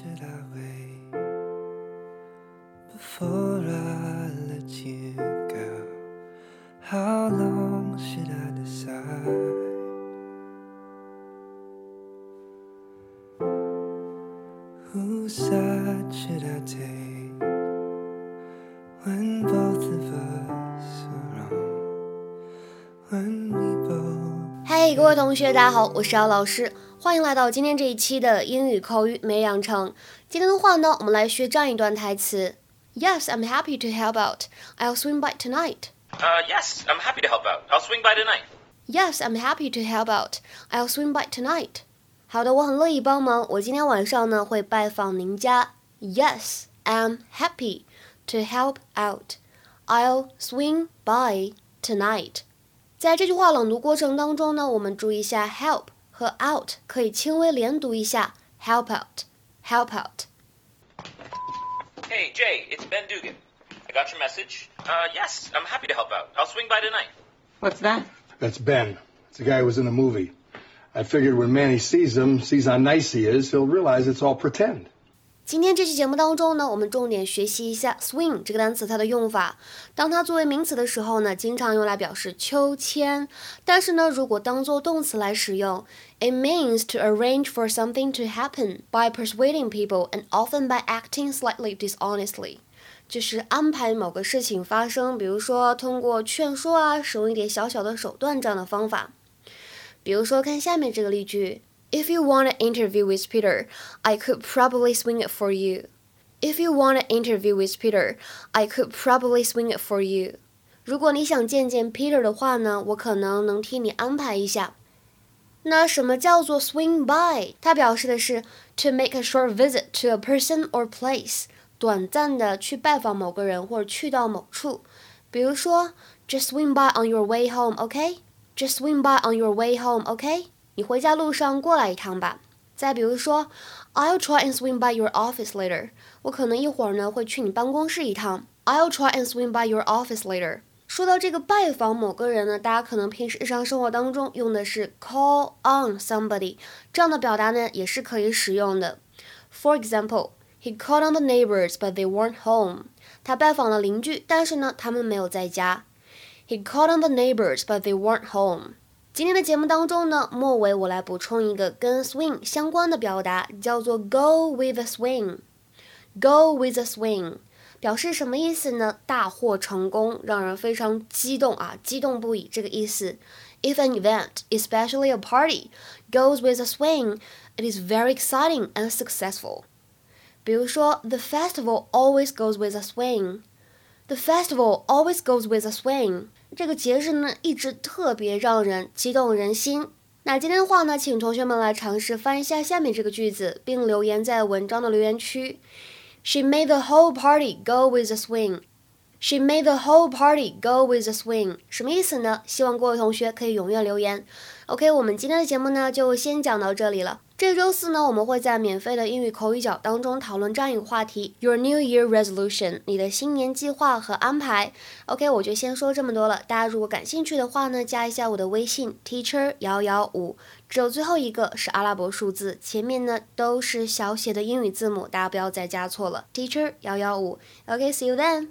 should I wait before I let you go? How long should I decide? Whose side should I take when both of us both 嘿各位同学，大家好，我是姚老师，欢迎来到今天这一期的英语口语每日养成。今天的话呢，我们来学这样一段台词：Yes, I'm happy to help out. I'll swing by tonight. Uh, yes, I'm happy to help out. I'll swing by tonight. Yes, I'm happy to help out. I'll swing by tonight. 好的，我很乐意帮忙。我今天晚上呢会拜访您家。Yes, I'm happy to help out. I'll swing by tonight. 在这句话朗读过程当中呢，我们注意一下 help 和 out 可以轻微连读一下，help out，help out。 Hey, Jay, it's Ben Dugan. I got your message. Uh, yes, I'm happy to help out. I'll swing by tonight. What's that? That's Ben. It's the guy who was in the movie. I figured when Manny sees him, sees how nice he is, he'll realize it's all pretend. 今天这期节目当中呢，我们重点学习一下 swing 这个单词它的用法。当它作为名词的时候呢，经常用来表示秋千；但是呢，如果当做动词来使用，it means to arrange for something to happen by persuading people and often by acting slightly dishonestly。就是安排某个事情发生，比如说通过劝说啊，使用一点小小的手段这样的方法。比如说，看下面这个例句 ：If you want an interview with Peter, I could probably swing it for you. If you want an interview with Peter, I could probably swing it for you. 如果你想见见 Peter 的话呢，我可能能替你安排一下。那什么叫做 swing by？它表示的是 to make a short visit to a person or place，短暂的去拜访某个人或者去到某处。比如说，just swing by on your way home，OK？Just swing by on your way home，OK？ 你回家路上过来一趟吧。再比如说，I'll try and swing by your office later。我可能一会儿呢会去你办公室一趟。I'll try and swing by your office later。说到这个拜访某个人呢，大家可能平时日常生活当中用的是 call on somebody 这样的表达呢，也是可以使用的。For example, he called on the neighbors, but they weren't home. 他拜访了邻居，但是呢，他们没有在家。He called on the neighbors, but they weren't home. 今天的节目当中呢，末尾我来补充一个跟 swing 相关的表达，叫做 go with the swing。Go with the swing 表示什么意思呢？大获成功，让人非常激动啊，激动不已这个意思。If an event, especially a party, goes with a swing, it is very exciting and successful. 比如说，The festival always goes with a swing. The festival always goes with a swing. 这个节日呢，一直特别让人激动人心。那今天的话呢，请同学们来尝试翻一下下面这个句子，并留言在文章的留言区。She made the whole party go with a swing. She made the whole party go with a swing. 什么意思呢？希望各位同学可以踊跃留言。OK，我们今天的节目呢就先讲到这里了。这周四呢，我们会在免费的英语口语角当中讨论这样一个话题：Your New Year Resolution，你的新年计划和安排。OK，我就先说这么多了。大家如果感兴趣的话呢，加一下我的微信：teacher 幺幺五，只有最后一个是阿拉伯数字，前面呢都是小写的英语字母，大家不要再加错了。teacher 幺幺五，OK，see you then。